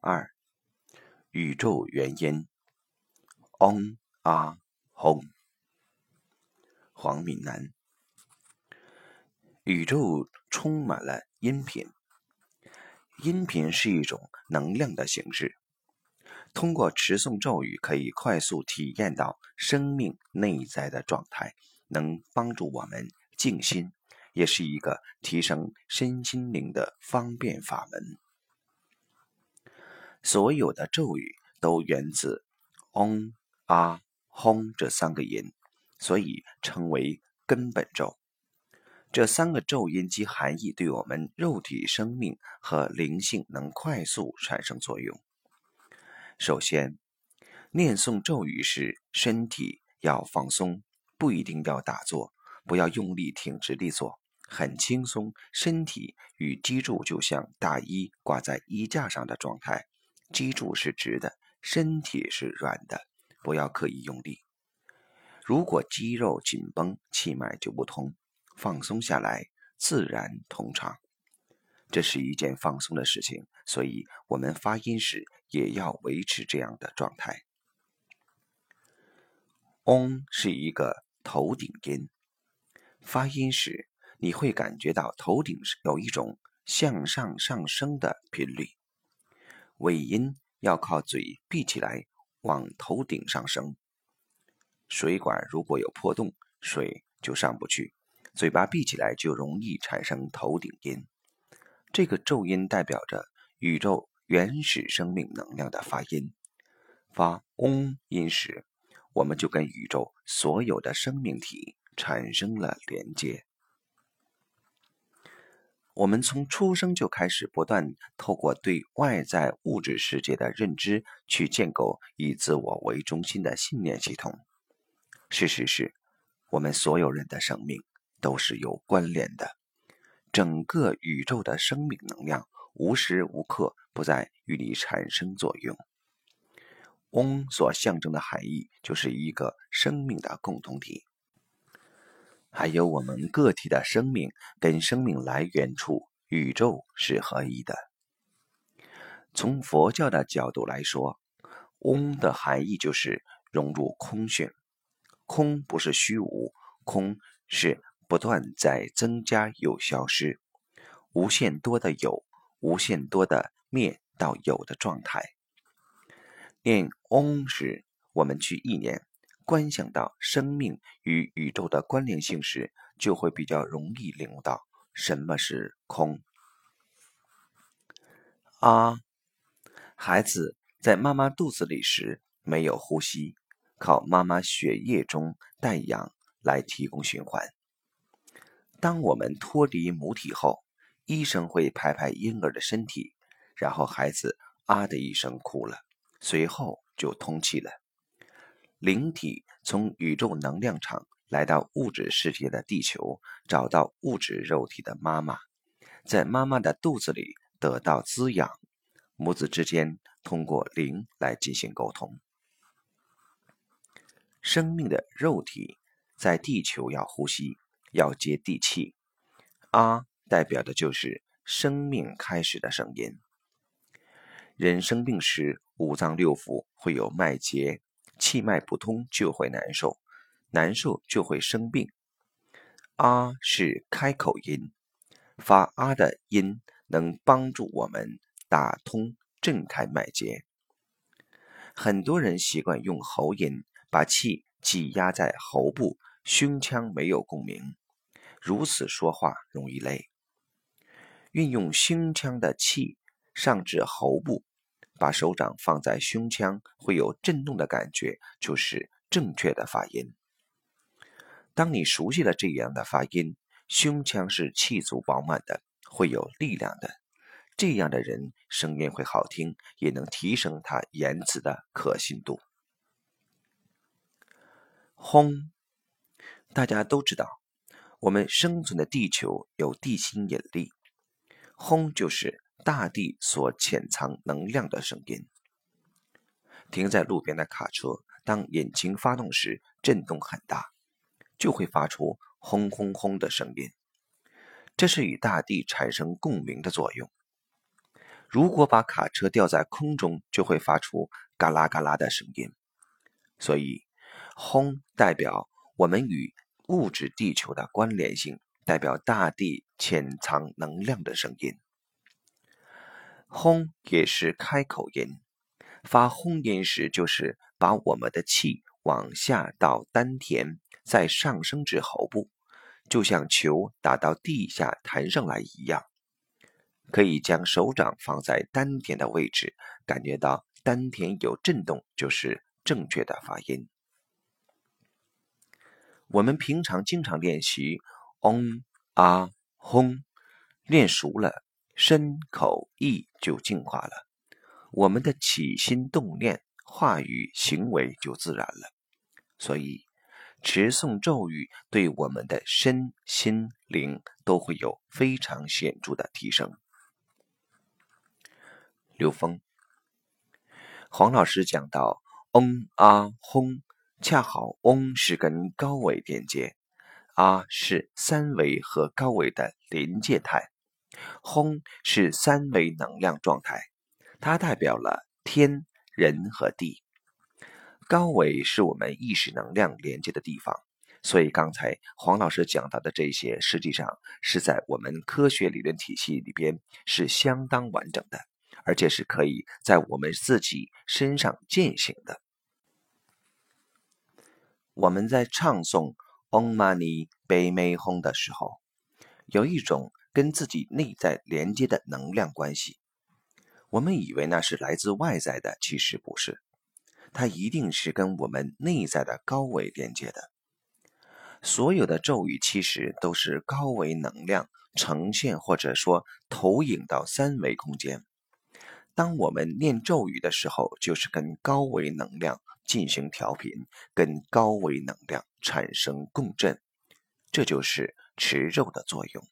二，宇宙原因。嗡啊轰。黄敏南。宇宙充满了音频，音频是一种能量的形式。通过持诵咒语，可以快速体验到生命内在的状态，能帮助我们静心，也是一个提升身心灵的方便法门。所有的咒语都源自“嗡”“啊”“轰”这三个音，所以称为根本咒。这三个咒音及含义对我们肉体生命和灵性能快速产生作用。首先，念诵咒语时，身体要放松，不一定要打坐，不要用力挺直立坐，很轻松，身体与脊柱就像大衣挂在衣架上的状态。脊柱是直的，身体是软的，不要刻意用力。如果肌肉紧绷，气脉就不通。放松下来，自然通畅。这是一件放松的事情，所以我们发音时也要维持这样的状态。嗡是一个头顶音，发音时你会感觉到头顶有一种向上上升的频率。尾音要靠嘴闭起来，往头顶上升。水管如果有破洞，水就上不去。嘴巴闭起来就容易产生头顶音。这个咒音代表着宇宙原始生命能量的发音。发嗡音时，我们就跟宇宙所有的生命体产生了连接。我们从出生就开始不断透过对外在物质世界的认知，去建构以自我为中心的信念系统。事实是，我们所有人的生命都是有关联的，整个宇宙的生命能量无时无刻不在与你产生作用。嗡所象征的含义就是一个生命的共同体。还有我们个体的生命跟生命来源处宇宙是合一的。从佛教的角度来说，嗡的含义就是融入空性。空不是虚无，空是不断在增加又消失，无限多的有，无限多的灭到有的状态。念嗡时，我们去意念。观想到生命与宇宙的关联性时，就会比较容易领悟到什么是空。啊，孩子在妈妈肚子里时没有呼吸，靠妈妈血液中带氧来提供循环。当我们脱离母体后，医生会拍拍婴儿的身体，然后孩子啊的一声哭了，随后就通气了。灵体从宇宙能量场来到物质世界的地球，找到物质肉体的妈妈，在妈妈的肚子里得到滋养，母子之间通过灵来进行沟通。生命的肉体在地球要呼吸，要接地气。啊，代表的就是生命开始的声音。人生病时，五脏六腑会有脉结。气脉不通就会难受，难受就会生病。啊是开口音，发啊的音能帮助我们打通、震开脉结。很多人习惯用喉音，把气挤压在喉部，胸腔没有共鸣，如此说话容易累。运用胸腔的气上至喉部。把手掌放在胸腔，会有震动的感觉，就是正确的发音。当你熟悉了这样的发音，胸腔是气足饱满的，会有力量的。这样的人声音会好听，也能提升他言辞的可信度。轰，大家都知道，我们生存的地球有地心引力，轰就是。大地所潜藏能量的声音。停在路边的卡车，当引擎发动时，震动很大，就会发出轰轰轰的声音。这是与大地产生共鸣的作用。如果把卡车吊在空中，就会发出嘎啦嘎啦的声音。所以，轰代表我们与物质地球的关联性，代表大地潜藏能量的声音。轰也是开口音，发轰音时就是把我们的气往下到丹田，再上升至喉部，就像球打到地下弹上来一样。可以将手掌放在丹田的位置，感觉到丹田有震动，就是正确的发音。我们平常经常练习嗡啊轰，练熟了，身口意就净化了，我们的起心动念、话语行为就自然了。所以，持诵咒语对我们的身心灵都会有非常显著的提升。刘峰，黄老师讲到嗡啊轰，恰好嗡是跟高维连接，啊是三维和高维的临界态，轰是三维能量状态，它代表了天人和地。高维是我们意识能量连接的地方，所以刚才黄老师讲到的这些，实际上是在我们科学理论体系里边是相当完整的。而且是可以在我们自己身上践行的。我们在唱诵 “Om Mani Padme Hum” 的时候，有一种跟自己内在连接的能量关系。我们以为那是来自外在的，其实不是，它一定是跟我们内在的高维连接的。所有的咒语其实都是高维能量呈现，或者说投影到三维空间。当我们念咒语的时候，就是跟高维能量进行调频，跟高维能量产生共振，这就是持咒的作用。